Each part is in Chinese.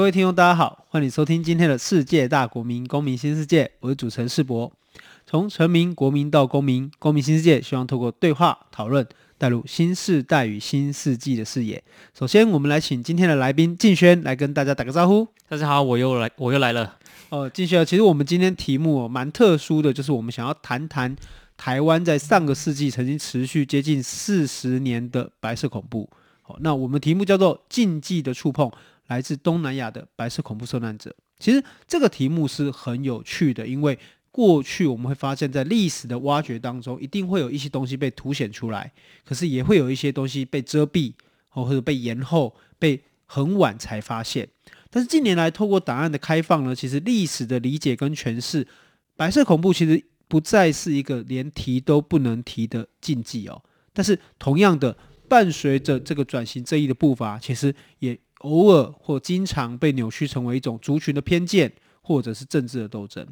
各位听众，大家好，欢迎收听今天的世界大国民公民新世界，我是主持人世博。从臣民、国民到公民，公民新世界，希望透过对话讨论，带入新世代与新世纪的视野。首先，我们来请今天的来宾静轩来跟大家打个招呼。大家好，我又来，我又来了。哦，静轩，其实我们今天题目蛮特殊的，就是我们想要谈谈台湾在上个世纪曾经持续接近四十年的白色恐怖。好，那我们题目叫做“禁忌的触碰”。来自东南亚的白色恐怖受难者，其实这个题目是很有趣的，因为过去我们会发现，在历史的挖掘当中，一定会有一些东西被凸显出来，可是也会有一些东西被遮蔽，或者被延后，被很晚才发现。但是近年来，透过档案的开放呢，其实历史的理解跟诠释，白色恐怖其实不再是一个连提都不能提的禁忌哦。但是同样的，伴随着这个转型正义的步伐，其实也。偶尔或经常被扭曲成为一种族群的偏见，或者是政治的斗争。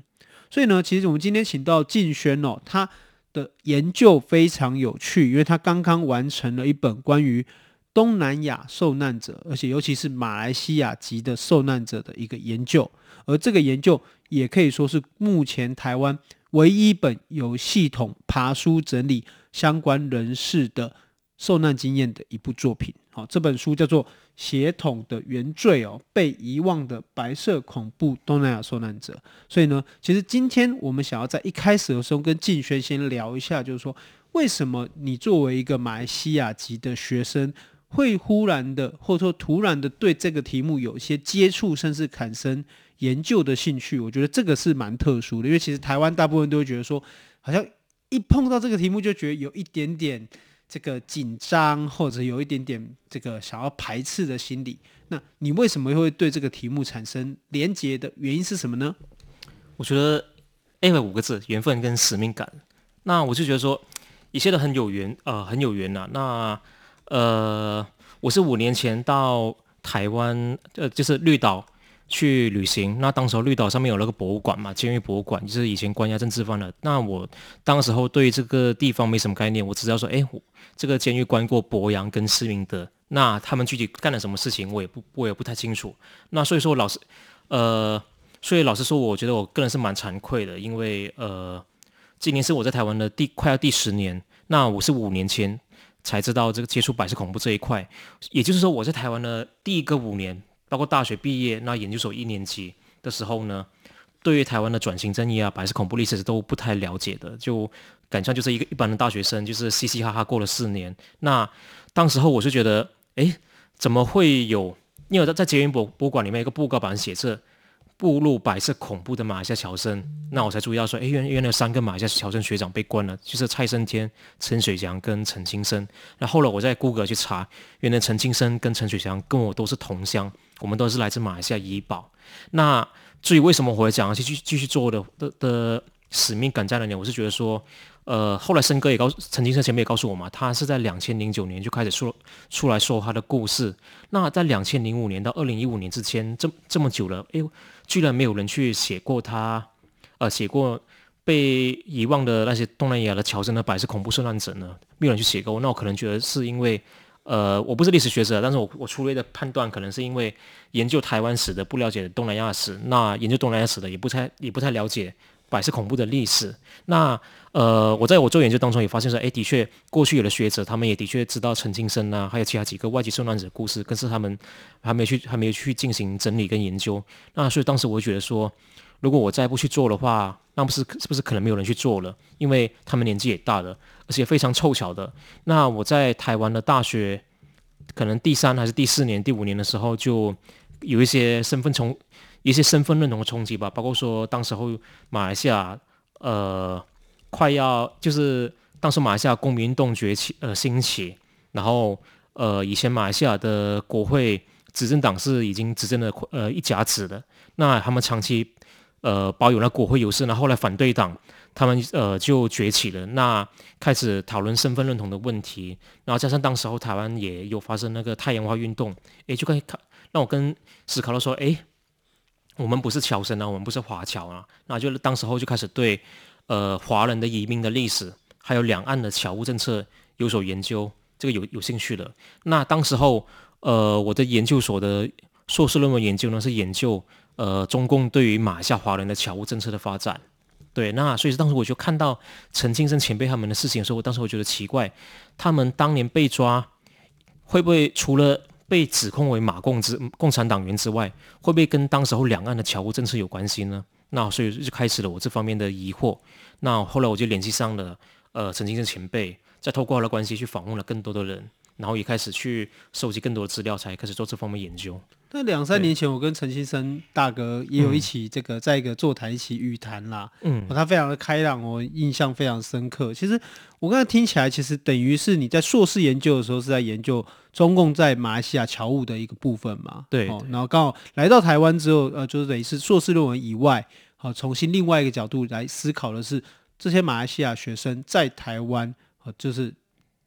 所以呢，其实我们今天请到敬轩哦，他的研究非常有趣，因为他刚刚完成了一本关于东南亚受难者，而且尤其是马来西亚籍的受难者的一个研究。而这个研究也可以说是目前台湾唯一一本有系统爬书整理相关人士的受难经验的一部作品。好，这本书叫做。血统的原罪哦，被遗忘的白色恐怖东南亚受难者。所以呢，其实今天我们想要在一开始的时候跟静轩先聊一下，就是说，为什么你作为一个马来西亚籍的学生，会忽然的或者说突然的对这个题目有一些接触，甚至产生研究的兴趣？我觉得这个是蛮特殊的，因为其实台湾大部分都会觉得说，好像一碰到这个题目就觉得有一点点。这个紧张或者有一点点这个想要排斥的心理，那你为什么会对这个题目产生连结的原因是什么呢？我觉得 A 为五个字：缘分跟使命感。那我就觉得说，一切都很有缘，呃，很有缘呐、那呃，我是五年前到台湾，呃，就是绿岛。去旅行，那当时候绿岛上面有那个博物馆嘛，监狱博物馆，就是以前关押政治犯的。那我当时候对这个地方没什么概念，我只知道说，哎，这个监狱关过博洋跟施明德，那他们具体干了什么事情，我也不我也不太清楚。那所以说，老实，呃，所以老实说，我觉得我个人是蛮惭愧的，因为呃，今年是我在台湾的第快要第十年，那我是五年前才知道这个接触白色恐怖这一块，也就是说我在台湾的第一个五年。包括大学毕业，那研究所一年级的时候呢，对于台湾的转型正义啊、白色恐怖历史都不太了解的，就感觉就是一个一般的大学生，就是嘻嘻哈哈过了四年。那当时候我就觉得，哎，怎么会有？因为在在捷运博博物馆里面一个布告板写着。步入白色恐怖的马来西亚侨生，那我才注意到说，哎，原原来三个马来西亚侨生学长被关了，就是蔡胜天、陈水祥跟陈清生。那后来我在 Google 去查，原来陈清生跟陈水祥跟我都是同乡，我们都是来自马来西亚怡保。那至于为什么我会讲继续继续做的的的使命感在哪里？我是觉得说。呃，后来申哥也告诉陈金生前辈也告诉我嘛，他是在两千零九年就开始说出来说他的故事。那在两千零五年到二零一五年之间，这这么久了，哎，居然没有人去写过他，呃，写过被遗忘的那些东南亚的侨生的白色恐怖受难者呢？没有人去写过。那我可能觉得是因为，呃，我不是历史学者，但是我我粗略的判断，可能是因为研究台湾史的不了解东南亚史，那研究东南亚史的也不太也不太了解。白色恐怖的历史，那呃，我在我做研究当中也发现说，哎，的确，过去有的学者他们也的确知道陈金生啊，还有其他几个外籍受难者的故事，可是他们还没去，还没有去进行整理跟研究。那所以当时我觉得说，如果我再不去做的话，那不是是不是可能没有人去做了？因为他们年纪也大了，而且非常凑巧的，那我在台湾的大学，可能第三还是第四年、第五年的时候，就有一些身份从。一些身份认同的冲击吧，包括说当时候马来西亚呃快要就是当时马来西亚公民运动崛起呃兴起，然后呃以前马来西亚的国会执政党是已经执政了呃一甲子的，那他们长期呃保有那国会优势，然后后来反对党他们呃就崛起了，那开始讨论身份认同的问题，然后加上当时候台湾也有发生那个太阳花运动，诶，就可以看让我跟思考到说，诶，我们不是侨生啊，我们不是华侨啊，那就当时候就开始对呃华人的移民的历史，还有两岸的侨务政策有所研究，这个有有兴趣的。那当时候呃我的研究所的硕士论文研究呢是研究。呃，中共对于马来西亚华人的侨务政策的发展，对，那所以当时我就看到陈清生前辈他们的事情的时候，我当时我觉得奇怪，他们当年被抓，会不会除了被指控为马共之共产党员之外，会不会跟当时候两岸的侨务政策有关系呢？那所以就开始了我这方面的疑惑。那后来我就联系上了呃陈清生前辈，再透过他的关系去访问了更多的人。然后也开始去收集更多的资料，才开始做这方面研究。那两三年前，我跟陈先生大哥也有一起这个在一个座谈一起语谈啦。嗯，他非常的开朗，我印象非常深刻。其实我刚才听起来，其实等于是你在硕士研究的时候是在研究中共在马来西亚侨务的一个部分嘛？对。哦，然后刚好来到台湾之后，呃，就是等于是硕士论文以外，好，重新另外一个角度来思考的是这些马来西亚学生在台湾，呃就是。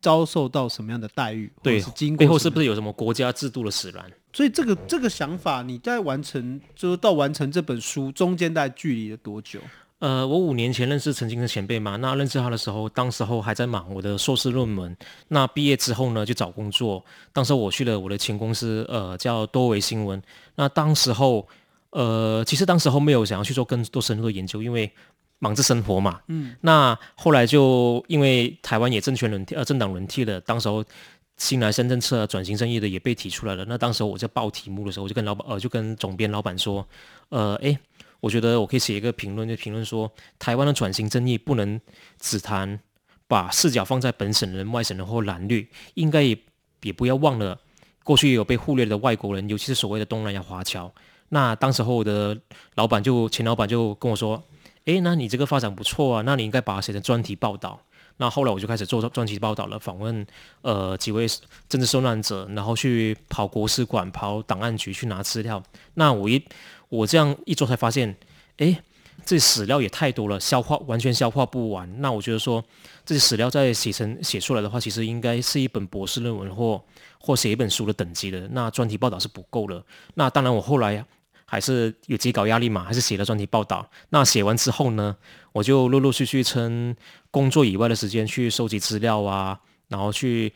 遭受到什么样的待遇？对，是经过背后是不是有什么国家制度的使然？所以这个这个想法，你在完成，就是到完成这本书中间大概距离了多久？呃，我五年前认识陈清生前辈嘛，那认识他的时候，当时候还在忙我的硕士论文。那毕业之后呢，就找工作。当时我去了我的前公司，呃，叫多维新闻。那当时候，呃，其实当时候没有想要去做更多深入的研究，因为。忙着生活嘛，嗯，那后来就因为台湾也政权轮替，呃，政党轮替了，当时候新来深政策转型正义的也被提出来了。那当时候我在报题目的时候，我就跟老板，呃，就跟总编老板说，呃，诶，我觉得我可以写一个评论，就评论说，台湾的转型正义不能只谈把视角放在本省人、外省人或蓝绿，应该也也不要忘了过去也有被忽略的外国人，尤其是所谓的东南亚华侨。那当时候我的老板就前老板就跟我说。诶，那你这个发展不错啊，那你应该把它写成专题报道。那后来我就开始做专题报道了，访问呃几位政治受难者，然后去跑国史馆、跑档案局去拿资料。那我一我这样一做才发现，诶，这史料也太多了，消化完全消化不完。那我觉得说这些史料再写成写出来的话，其实应该是一本博士论文或或写一本书的等级的。那专题报道是不够的。那当然我后来。还是有截稿压力嘛？还是写了专题报道？那写完之后呢，我就陆陆续续趁工作以外的时间去收集资料啊，然后去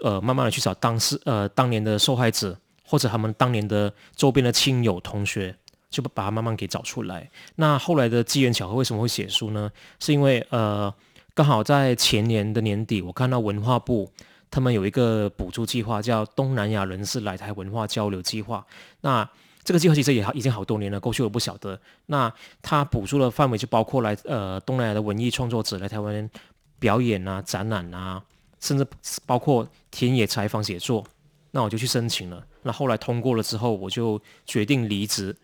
呃慢慢的去找当事呃当年的受害者或者他们当年的周边的亲友同学，就把它慢慢给找出来。那后来的机缘巧合，为什么会写书呢？是因为呃刚好在前年的年底，我看到文化部他们有一个补助计划，叫东南亚人士来台文化交流计划。那这个计划其实也好，已经好多年了，过去我不晓得。那他补助的范围就包括来呃东南亚的文艺创作者来台湾表演啊、展览啊，甚至包括田野采访写作。那我就去申请了。那后来通过了之后，我就决定离职，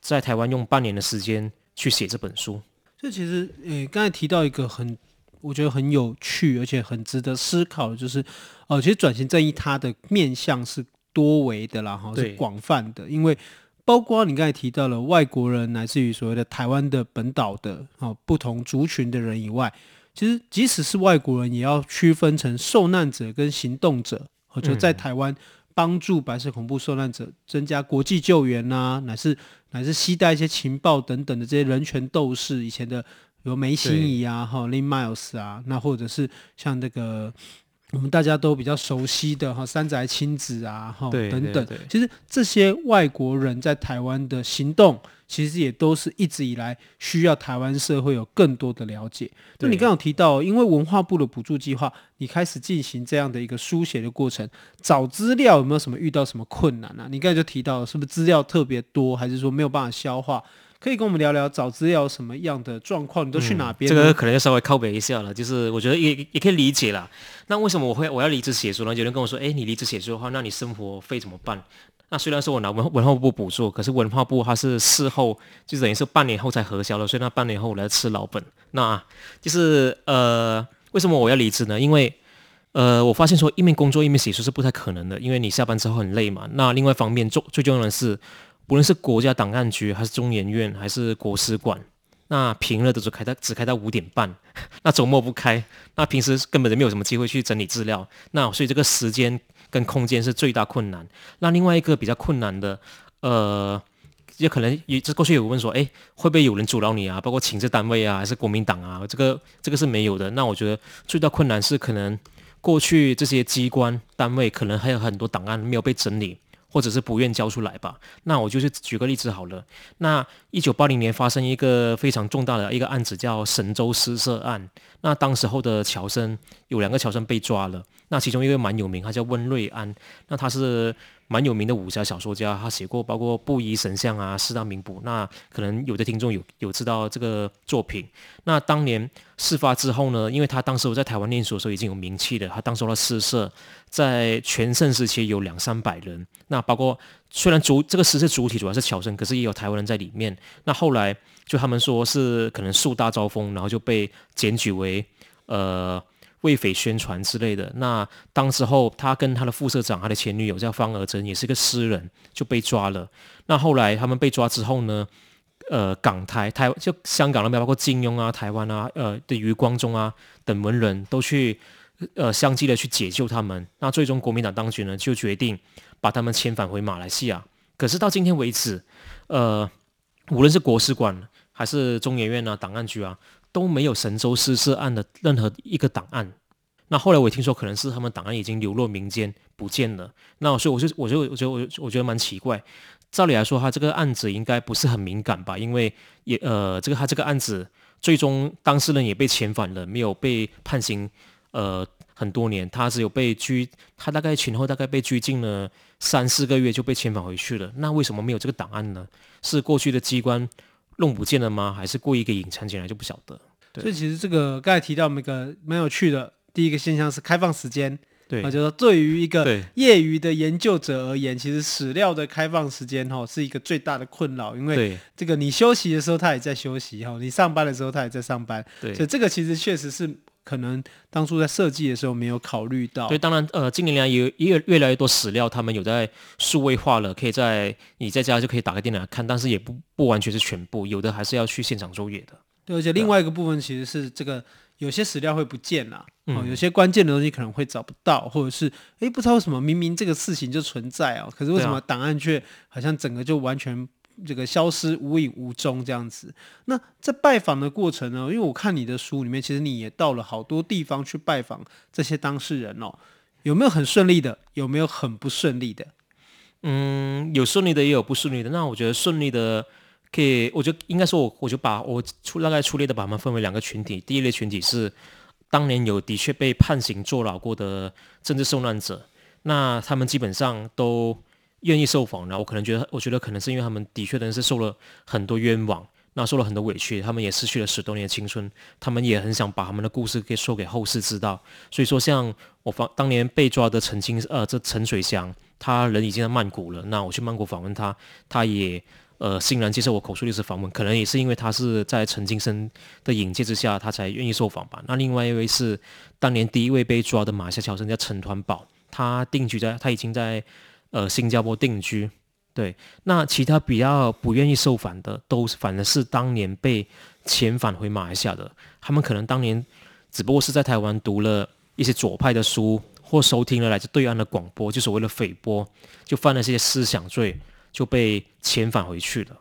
在台湾用半年的时间去写这本书。这其实呃，刚才提到一个很我觉得很有趣而且很值得思考的，就是呃，其实转型正义它的面向是多维的啦，哈，是广泛的，因为。包括你刚才提到了外国人，乃至于所谓的台湾的本岛的啊不同族群的人以外，其实即使是外国人，也要区分成受难者跟行动者。或者在台湾帮助白色恐怖受难者增加国际救援呐、啊，乃是乃是携带一些情报等等的这些人权斗士，以前的有梅心怡啊，哈，Lynn Miles 啊，那或者是像那个。我们大家都比较熟悉的哈三宅亲子啊哈等等，其实这些外国人在台湾的行动，其实也都是一直以来需要台湾社会有更多的了解。那你刚刚有提到，因为文化部的补助计划，你开始进行这样的一个书写的过程，找资料有没有什么遇到什么困难啊？你刚才就提到，是不是资料特别多，还是说没有办法消化？可以跟我们聊聊找资料什么样的状况？你都去哪边、这个可能要稍微靠北一下了。就是我觉得也也可以理解啦。那为什么我会我要离职写书呢？有人跟我说：“哎，你离职写书的话，那你生活费怎么办？”那虽然说我拿文文化部补助，可是文化部它是事后就等于是半年后才核销的，所以那半年后我来吃老本。那就是呃，为什么我要离职呢？因为呃，我发现说一面工作一面写书是不太可能的，因为你下班之后很累嘛。那另外一方面，最最重要的是。不论是国家档案局还是中研院还是国史馆，那平日都是开到只开到五点半，那周末不开，那平时根本就没有什么机会去整理资料，那所以这个时间跟空间是最大困难。那另外一个比较困难的，呃。也可能也这过去有问说，哎，会不会有人阻挠你啊？包括情治单位啊，还是国民党啊？这个这个是没有的。那我觉得最大困难是可能过去这些机关单位可能还有很多档案没有被整理，或者是不愿交出来吧。那我就是举个例子好了。那一九八零年发生一个非常重大的一个案子，叫神州失色案。那当时候的乔生有两个乔生被抓了。那其中一个蛮有名，他叫温瑞安。那他是。蛮有名的武侠小说家，他写过包括《布衣神相》啊，《四大名捕》。那可能有的听众有有知道这个作品。那当年事发之后呢，因为他当时我在台湾念书的时候已经有名气了，他当时的诗社在全盛时期有两三百人。那包括虽然主这个诗社主体主要是侨生，可是也有台湾人在里面。那后来就他们说是可能树大招风，然后就被检举为呃。为匪宣传之类的，那当时候他跟他的副社长，他的前女友叫方娥珍，也是个诗人，就被抓了。那后来他们被抓之后呢，呃，港台台就香港那边，包括金庸啊、台湾啊、呃的余光中啊等文人都去呃相继的去解救他们。那最终国民党当局呢就决定把他们遣返回马来西亚。可是到今天为止，呃，无论是国史馆还是中研院啊、档案局啊。都没有神州失色案的任何一个档案。那后来我听说，可能是他们档案已经流落民间不见了。那所以我就我就我觉得我我觉得蛮奇怪。照理来说，他这个案子应该不是很敏感吧？因为也呃，这个他这个案子最终当事人也被遣返了，没有被判刑呃很多年。他只有被拘，他大概前后大概被拘禁了三四个月就被遣返回去了。那为什么没有这个档案呢？是过去的机关？弄不见了吗？还是故意给隐藏起来就不晓得。所以其实这个刚才提到那个蛮有趣的，第一个现象是开放时间。对，就是说对于一个业余的研究者而言，其实史料的开放时间哈是一个最大的困扰，因为这个你休息的时候他也在休息哈，你上班的时候他也在上班。对，所以这个其实确实是。可能当初在设计的时候没有考虑到。对，当然，呃，近年来也也越来越多史料，他们有在数位化了，可以在你在家就可以打开电脑看，但是也不不完全是全部，有的还是要去现场作业的。对，而且另外一个部分其实是这个有些史料会不见了，嗯、哦，有些关键的东西可能会找不到，或者是哎不知道为什么明明这个事情就存在哦，可是为什么档案却好像整个就完全。这个消失无影无踪这样子。那在拜访的过程呢？因为我看你的书里面，其实你也到了好多地方去拜访这些当事人哦。有没有很顺利的？有没有很不顺利的？嗯，有顺利的，也有不顺利的。那我觉得顺利的，可以，我觉得应该说我，我就把我粗大概粗略的把他们分为两个群体。第一类群体是当年有的确被判刑坐牢过的政治受难者，那他们基本上都。愿意受访，然后我可能觉得，我觉得可能是因为他们的确的是受了很多冤枉，那受了很多委屈，他们也失去了十多年的青春，他们也很想把他们的故事给说给后世知道。所以说，像我方当年被抓的陈清，呃，这陈水祥，他人已经在曼谷了，那我去曼谷访问他，他也呃欣然接受我口述历史访问，可能也是因为他是在陈清生的引荐之下，他才愿意受访吧。那另外一位是当年第一位被抓的马来西亚侨生叫陈团宝，他定居在，他已经在。呃，新加坡定居，对，那其他比较不愿意受访的，都反而是当年被遣返回马来西亚的，他们可能当年只不过是在台湾读了一些左派的书，或收听了来自对岸的广播，就所谓的匪波，就犯了这些思想罪，就被遣返回去了。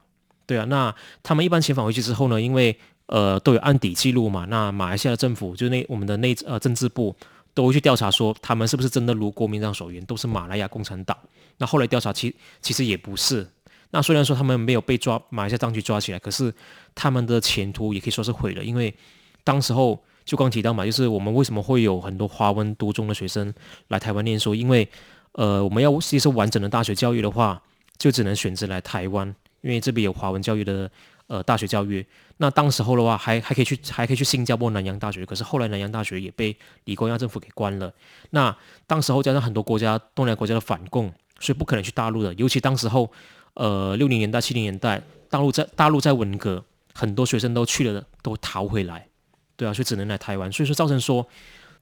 对啊，那他们一般遣返回去之后呢，因为呃都有案底记录嘛，那马来西亚的政府就那我们的内呃政治部。都会去调查说他们是不是真的如国民党所言都是马来亚共产党。那后来调查其其实也不是。那虽然说他们没有被抓，马来西亚当局抓起来，可是他们的前途也可以说是毁了。因为当时候就刚提到嘛，就是我们为什么会有很多华文独中的学生来台湾念书？因为呃我们要接受完整的大学教育的话，就只能选择来台湾，因为这边有华文教育的。呃，大学教育，那当时候的话还，还可以去，还可以去新加坡南洋大学。可是后来南洋大学也被李光耀政府给关了。那当时候加上很多国家东南亚国家的反共，所以不可能去大陆的。尤其当时候，呃，六零年代、七零年代，大陆在大陆在文革，很多学生都去了，都逃回来，对啊，所以只能来台湾。所以说造成说，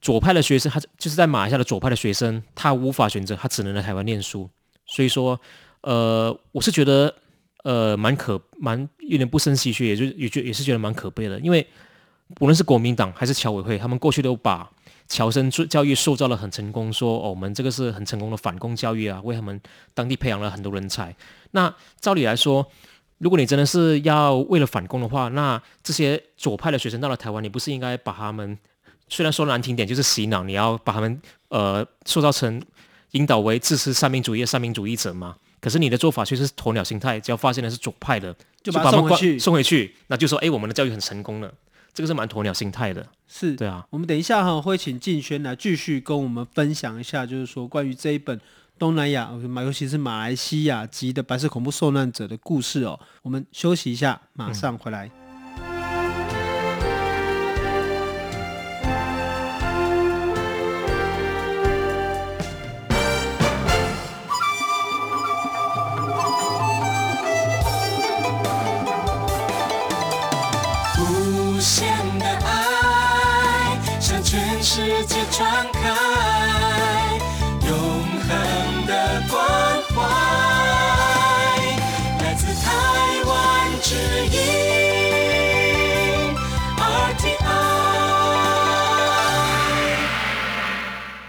左派的学生，他就是在马来西亚的左派的学生，他无法选择，他只能来台湾念书。所以说，呃，我是觉得。呃蛮可蛮有点不胜唏嘘，也就也觉也是觉得蛮可悲的，因为无论是国民党还是侨委会，他们过去都把侨生教育塑造得很成功，说哦我们这个是很成功的反共教育啊，为他们当地培养了很多人才。那照理来说，如果你真的是要为了反攻的话，那这些左派的学生到了台湾，你不是应该把他们虽然说难听点就是洗脑，你要把他们呃塑造成引导为支持三民主义的三民主义者吗？可是你的做法却是鸵鸟心态，只要发现的是左派的，就把他送回去，送回去，那就说哎，我们的教育很成功了，这个是蛮鸵鸟心态的。是对啊，我们等一下哈会请静轩来继续跟我们分享一下，就是说关于这一本。东南亚，尤其是马来西亚籍的白色恐怖受难者的故事哦。我们休息一下，马上回来。无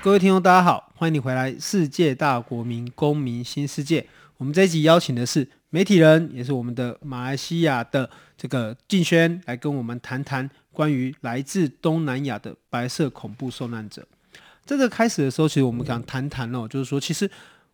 各位听众，大家好，欢迎你回来《世界大国民公民新世界》。我们这一集邀请的是媒体人，也是我们的马来西亚的这个敬轩，来跟我们谈谈关于来自东南亚的白色恐怖受难者。这个开始的时候，其实我们想谈谈哦，就是说，其实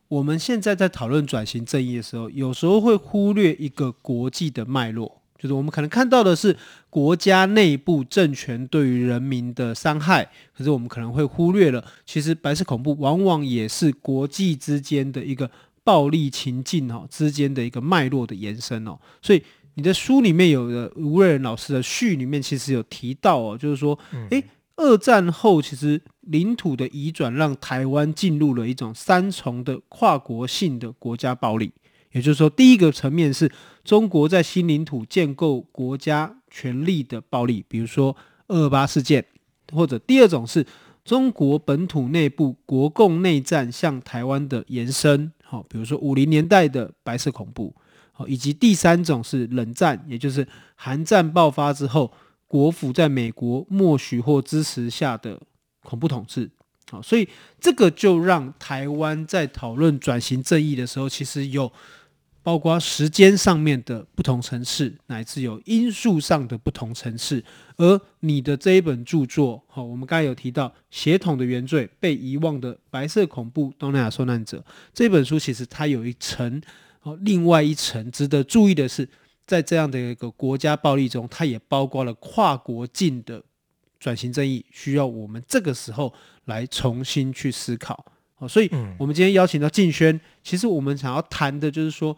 我们现在在讨论转型正义的时候，有时候会忽略一个国际的脉络。就是我们可能看到的是国家内部政权对于人民的伤害，可是我们可能会忽略了，其实白色恐怖往往也是国际之间的一个暴力情境哦，之间的一个脉络的延伸哦。所以你的书里面有的吴瑞仁老师的序里面其实有提到哦，就是说，诶，二战后其实领土的移转让台湾进入了一种三重的跨国性的国家暴力。也就是说，第一个层面是中国在新领土建构国家权力的暴力，比如说二二八事件；或者第二种是中国本土内部国共内战向台湾的延伸，好，比如说五零年代的白色恐怖，好，以及第三种是冷战，也就是韩战爆发之后，国府在美国默许或支持下的恐怖统治。好，所以这个就让台湾在讨论转型正义的时候，其实有。包括时间上面的不同层次，乃至有因素上的不同层次。而你的这一本著作，好，我们刚才有提到《血统的原罪：被遗忘的白色恐怖东南亚受难者》这本书，其实它有一层，哦，另外一层值得注意的是，在这样的一个国家暴力中，它也包括了跨国境的转型正义，需要我们这个时候来重新去思考。好，所以我们今天邀请到静轩，其实我们想要谈的就是说。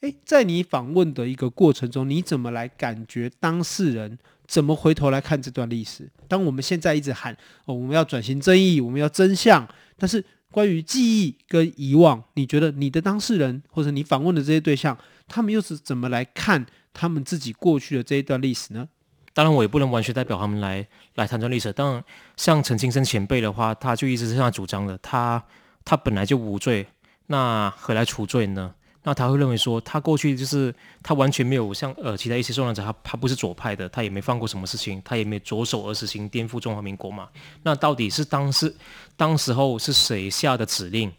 诶，在你访问的一个过程中，你怎么来感觉当事人怎么回头来看这段历史？当我们现在一直喊哦，我们要转型正义，我们要真相，但是关于记忆跟遗忘，你觉得你的当事人或者你访问的这些对象，他们又是怎么来看他们自己过去的这一段历史呢？当然，我也不能完全代表他们来来谈这历史。当然，像陈清生前辈的话，他就一直是这样主张的，他他本来就无罪，那何来除罪呢？那他会认为说，他过去就是他完全没有像呃其他一些受难者，他他不是左派的，他也没犯过什么事情，他也没着手而实行颠覆中华民国嘛。那到底是当时当时候是谁下的指令，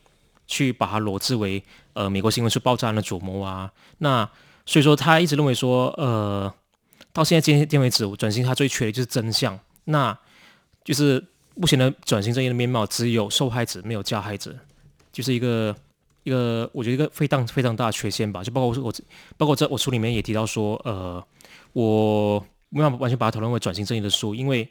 去把他罗织为呃美国新闻是爆炸案的主谋啊？那所以说他一直认为说，呃，到现在今天为止，转型他最缺的就是真相。那就是目前的转型正义的面貌，只有受害者没有加害者，就是一个。一个我觉得一个非常非常大的缺陷吧，就包括我我包括在我书里面也提到说，呃，我没办法完全把它讨论为转型正义的书，因为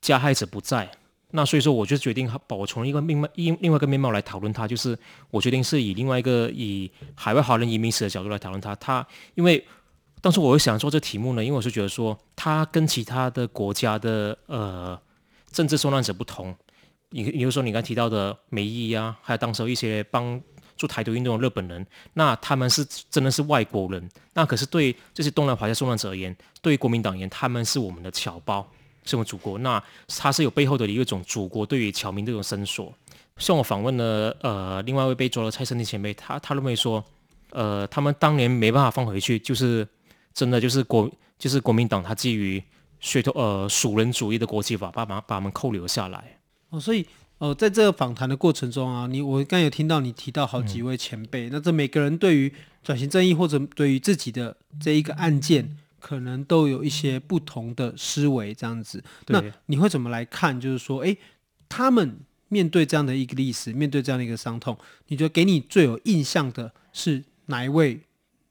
加害者不在，那所以说我就决定把我从一个面貌另另外一个面貌来讨论它，就是我决定是以另外一个以海外华人移民史的角度来讨论它。它因为当时我会想做这题目呢，因为我是觉得说它跟其他的国家的呃政治受难者不同，你比如说你刚提到的美伊啊，还有当时一些帮。做台独运动的日本人，那他们是真的是外国人，那可是对这些东南亚受难者而言，对于国民党而言，他们是我们的侨胞，是我们祖国。那他是有背后的一种祖国对于侨民这种伸索。像我访问了呃另外一位被抓的蔡胜利前辈，他他认为说，呃，他们当年没办法放回去，就是真的就是国就是国民党他基于血统呃属人主义的国际法，把把把他们扣留下来。哦，所以哦、呃，在这个访谈的过程中啊，你我刚有听到你提到好几位前辈，嗯、那这每个人对于转型正义或者对于自己的这一个案件，可能都有一些不同的思维，这样子。那你会怎么来看？就是说，哎，他们面对这样的一个历史，面对这样的一个伤痛，你觉得给你最有印象的是哪一位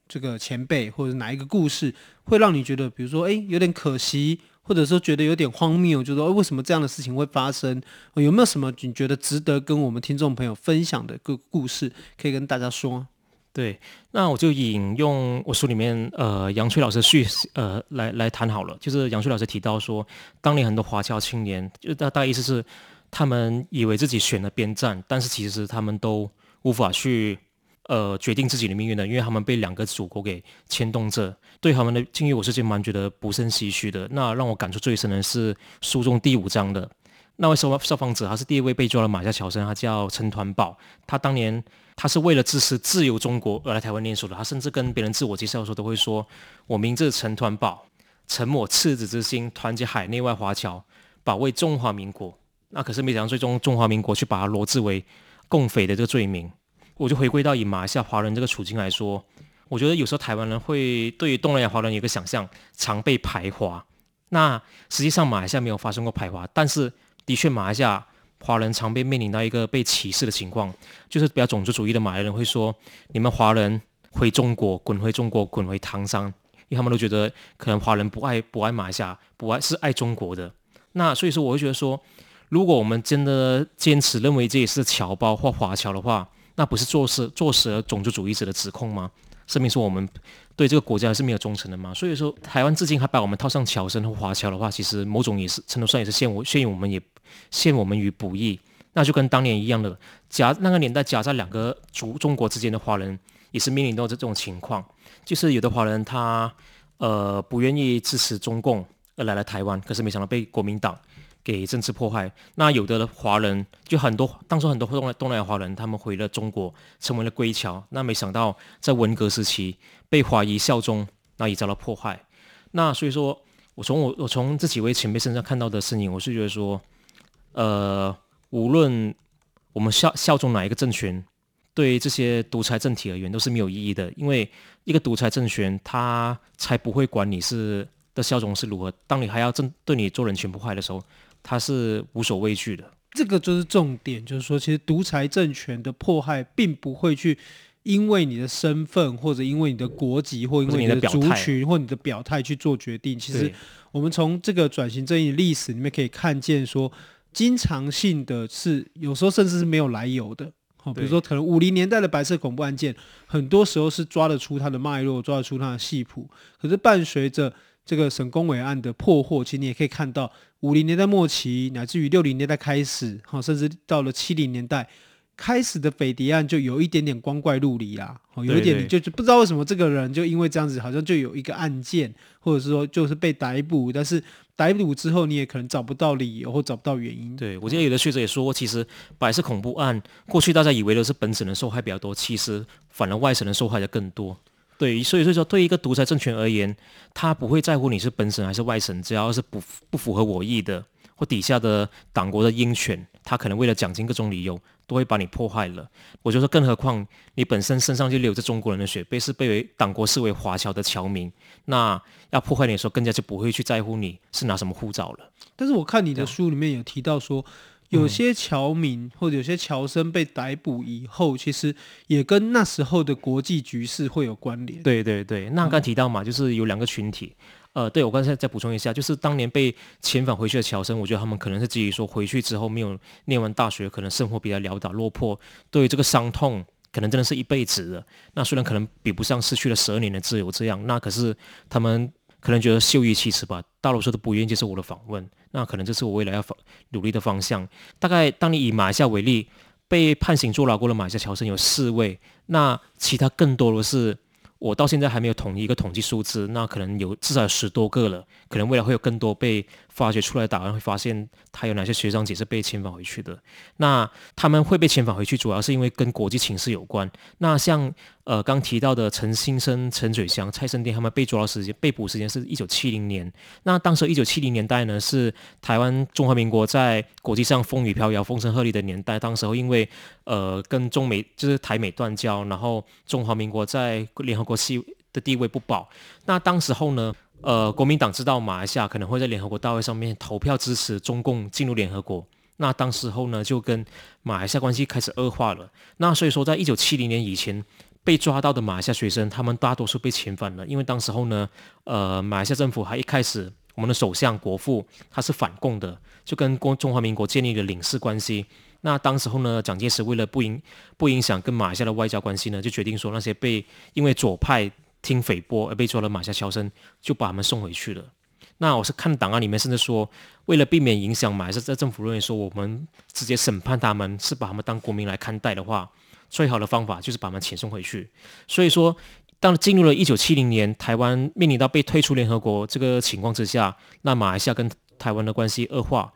这个前辈，或者哪一个故事，会让你觉得，比如说，哎，有点可惜，或者说觉得有点荒谬，就是说，为什么这样的事情会发生？有没有什么你觉得值得跟我们听众朋友分享的个故事，可以跟大家说？对，那我就引用我书里面呃杨翠老师叙呃来来谈好了，就是杨翠老师提到说，当年很多华侨青年，就大大意思是，他们以为自己选了边站，但是其实他们都无法去呃决定自己的命运的，因为他们被两个祖国给牵动着。对他们的境遇，我是真蛮觉得不胜唏嘘的。那让我感触最深的是书中第五章的那位受受访者，他是第一位被抓的马家桥生，他叫陈团宝，他当年。他是为了支持自由中国而来台湾念书的。他甚至跟别人自我介绍的时候都会说：“我名字陈团宝，承我赤子之心，团结海内外华侨，保卫中华民国。”那可是没想到，最终中华民国却把他罗织为共匪的这个罪名。我就回归到以马来西亚华人这个处境来说，我觉得有时候台湾人会对于东南亚华人有个想象，常被排华。那实际上马来西亚没有发生过排华，但是的确马来西亚。华人常被面临到一个被歧视的情况，就是比较种族主义的马来人会说：“你们华人回中国，滚回中国，滚回唐山。”因为他们都觉得可能华人不爱不爱马来西亚，不爱是爱中国的。那所以说，我会觉得说，如果我们真的坚持认为这也是侨胞或华侨的话，那不是坐实坐实了种族主义者的指控吗？证明说我们对这个国家是没有忠诚的吗？所以说，台湾至今还把我们套上侨生和华侨的话，其实某种也是程度上也是陷我陷我们也。陷我们于不义，那就跟当年一样的夹那个年代夹在两个族中国之间的华人，也是面临到这种情况，就是有的华人他呃不愿意支持中共而来了台湾，可是没想到被国民党给政治迫害。那有的华人就很多，当初很多东南东南亚华人他们回了中国，成为了归侨，那没想到在文革时期被怀疑效忠，那也遭到迫害。那所以说我从我我从这几位前辈身上看到的身影，我是觉得说。呃，无论我们效效忠哪一个政权，对这些独裁政体而言都是没有意义的，因为一个独裁政权，他才不会管你是的效忠是如何。当你还要正对你做人权破坏的时候，他是无所畏惧的。这个就是重点，就是说，其实独裁政权的迫害，并不会去因为你的身份，或者因为你的国籍，或因为你的族群，或你的表态去做决定。其实，我们从这个转型正义历史里面可以看见说。经常性的是，有时候甚至是没有来由的。好，比如说可能五零年代的白色恐怖案件，很多时候是抓得出它的脉络，抓得出它的细谱。可是伴随着这个沈公伟案的破获，其实你也可以看到，五零年代末期乃至于六零年代开始，哈，甚至到了七零年代。开始的匪谍案就有一点点光怪陆离啊，有一点你就就不知道为什么这个人就因为这样子，好像就有一个案件，或者是说就是被逮捕，但是逮捕之后你也可能找不到理由或找不到原因。对，我记得有的学者也说过，其实白色恐怖案过去大家以为的是本省人受害比较多，其实反而外省人受害的更多。对，所以所以说对一个独裁政权而言，他不会在乎你是本省还是外省，只要是不不符合我意的或底下的党国的鹰犬，他可能为了奖金各种理由。都会把你破坏了，我就说，更何况你本身身上就流着中国人的血，被是被为党国视为华侨的侨民，那要破坏你的时候，更加就不会去在乎你是拿什么护照了。但是我看你的书里面有提到说，有些侨民或者有些侨生被逮捕以后，其实也跟那时候的国际局势会有关联。对对对，那刚提到嘛，就是有两个群体。呃，对，我刚才再补充一下，就是当年被遣返回去的侨生，我觉得他们可能是基于说回去之后没有念完大学，可能生活比较潦倒落魄，对于这个伤痛可能真的是一辈子的。那虽然可能比不上失去了十二年的自由这样，那可是他们可能觉得羞于启齿吧，大多数都不愿意接受我的访问。那可能这是我未来要努力的方向。大概当你以马来西亚为例，被判刑坐牢过的马来西亚侨生有四位，那其他更多的是。我到现在还没有统一一个统计数字，那可能有至少有十多个了，可能未来会有更多被发掘出来档案，会发现他有哪些学长姐是被遣返回去的。那他们会被遣返回去，主要是因为跟国际情势有关。那像呃刚提到的陈新生、陈水祥、蔡胜甸他们被抓的时间、被捕时间是一九七零年。那当时一九七零年代呢，是台湾中华民国在国际上风雨飘摇、风声鹤唳的年代。当时候因为呃跟中美就是台美断交，然后中华民国在联合国系的地位不保。那当时候呢，呃，国民党知道马来西亚可能会在联合国大会上面投票支持中共进入联合国，那当时候呢就跟马来西亚关系开始恶化了。那所以说，在一九七零年以前被抓到的马来西亚学生，他们大多数被遣返了，因为当时候呢，呃，马来西亚政府还一开始我们的首相国父他是反共的，就跟中中华民国建立了领事关系。那当时候呢，蒋介石为了不影不影响跟马来西亚的外交关系呢，就决定说那些被因为左派听诽谤而被抓的马来西亚侨生，就把他们送回去了。那我是看档案里面，甚至说，为了避免影响马来西亚政府认为说我们直接审判他们是把他们当国民来看待的话，最好的方法就是把他们遣送回去。所以说，当进入了一九七零年，台湾面临到被退出联合国这个情况之下，那马来西亚跟台湾的关系恶化，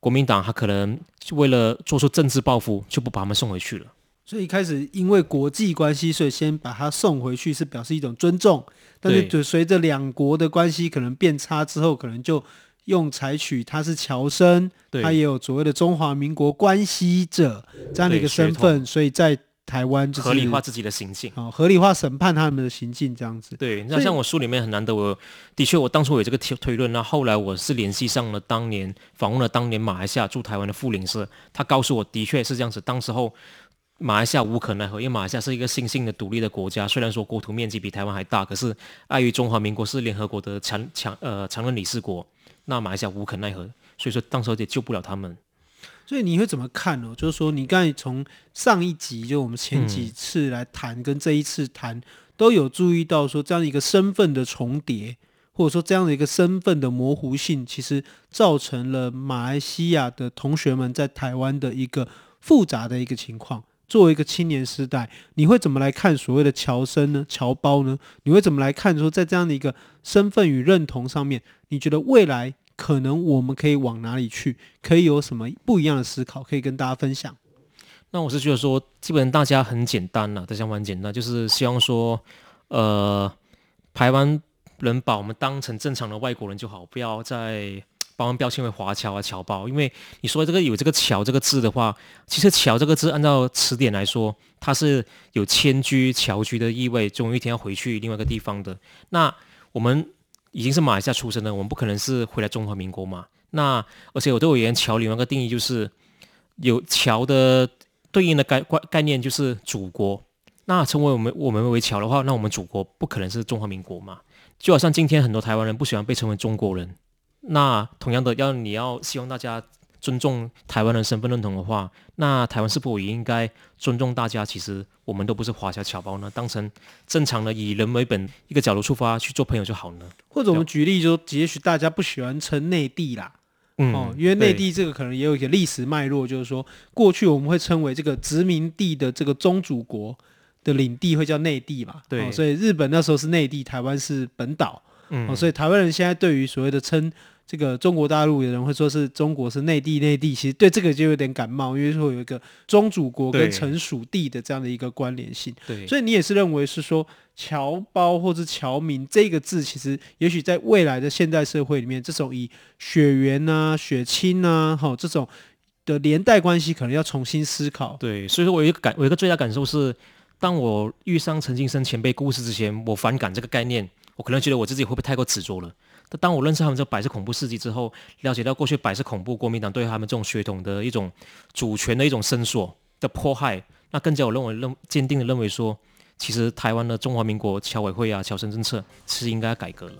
国民党他可能就为了做出政治报复，就不把他们送回去了。所以一开始因为国际关系，所以先把他送回去，是表示一种尊重。但是就随着两国的关系可能变差之后，可能就用采取他是侨生，他也有所谓的中华民国关系者这样的一个身份，所以在台湾就是合理化自己的行径，好，合理化审判他们的行径这样子。对，那像我书里面很难得，我的确我当初有这个推推论，那后来我是联系上了当年访问了当年马来西亚驻台湾的副领事，他告诉我的确是这样子，当时候。马来西亚无可奈何，因为马来西亚是一个新兴的独立的国家，虽然说国土面积比台湾还大，可是碍于中华民国是联合国的强强呃常任理事国，那马来西亚无可奈何，所以说当时也救不了他们。所以你会怎么看呢？就是说，你刚才从上一集就我们前几次来谈，跟这一次谈，都有注意到说这样一个身份的重叠，或者说这样的一个身份的模糊性，其实造成了马来西亚的同学们在台湾的一个复杂的一个情况。作为一个青年时代，你会怎么来看所谓的侨生呢？侨胞呢？你会怎么来看说，在这样的一个身份与认同上面，你觉得未来可能我们可以往哪里去？可以有什么不一样的思考可以跟大家分享？那我是觉得说，基本上大家很简单呐，大家很简单，就是希望说，呃，台湾人把我们当成正常的外国人就好，不要再。把我们标签为华侨啊、侨胞，因为你说这个有这个“侨”这个字的话，其实“侨”这个字按照词典来说，它是有迁居、侨居的意味，总有一天要回去另外一个地方的。那我们已经是马来西亚出生的，我们不可能是回来中华民国嘛。那而且我对我而言，“侨”另外一个定义就是有“侨”的对应的概概概念就是祖国。那称为我们我们为侨的话，那我们祖国不可能是中华民国嘛？就好像今天很多台湾人不喜欢被称为中国人。那同样的，要你要希望大家尊重台湾人身份认同的话，那台湾是否也应该尊重大家？其实我们都不是华侨侨胞呢，当成正常的以人为本一个角度出发去做朋友就好呢。或者我们举例就说，也许大家不喜欢称内地啦，嗯，哦，因为内地这个可能也有一些历史脉络，就是说过去我们会称为这个殖民地的这个宗主国的领地会叫内地嘛，对，哦，所以日本那时候是内地，台湾是本岛，嗯，哦，所以台湾人现在对于所谓的称。这个中国大陆有人会说是中国是内地，内地其实对这个就有点感冒，因为说有一个宗主国跟臣属地的这样的一个关联性。对，所以你也是认为是说侨胞或者侨民这个字，其实也许在未来的现代社会里面，这种以血缘啊、血亲啊，哈这种的连带关系，可能要重新思考。对，所以说我有一个感，我有一个最大感受是，当我遇上陈金生前辈故事之前，我反感这个概念，我可能觉得我自己会不会太过执着了。但当我认识他们这个白色恐怖事迹之后，了解到过去白色恐怖国民党对他们这种血统的一种主权的一种伸缩的迫害，那更加我认为认坚定的认为说，其实台湾的中华民国侨委会啊侨生政策是应该改革了。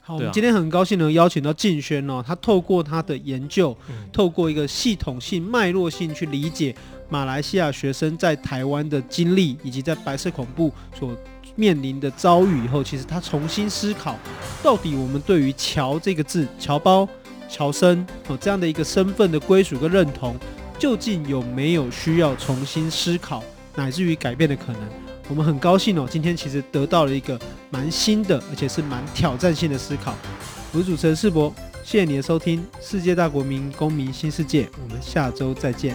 好，我们今天很高兴能邀请到静轩哦，他透过他的研究，嗯、透过一个系统性、脉络性去理解马来西亚学生在台湾的经历，以及在白色恐怖所。面临的遭遇以后，其实他重新思考，到底我们对于“侨”这个字、侨胞、侨生哦这样的一个身份的归属跟认同，究竟有没有需要重新思考，乃至于改变的可能？我们很高兴哦，今天其实得到了一个蛮新的，而且是蛮挑战性的思考。我是主持人世博，谢谢你的收听，世界大国民公民新世界，我们下周再见。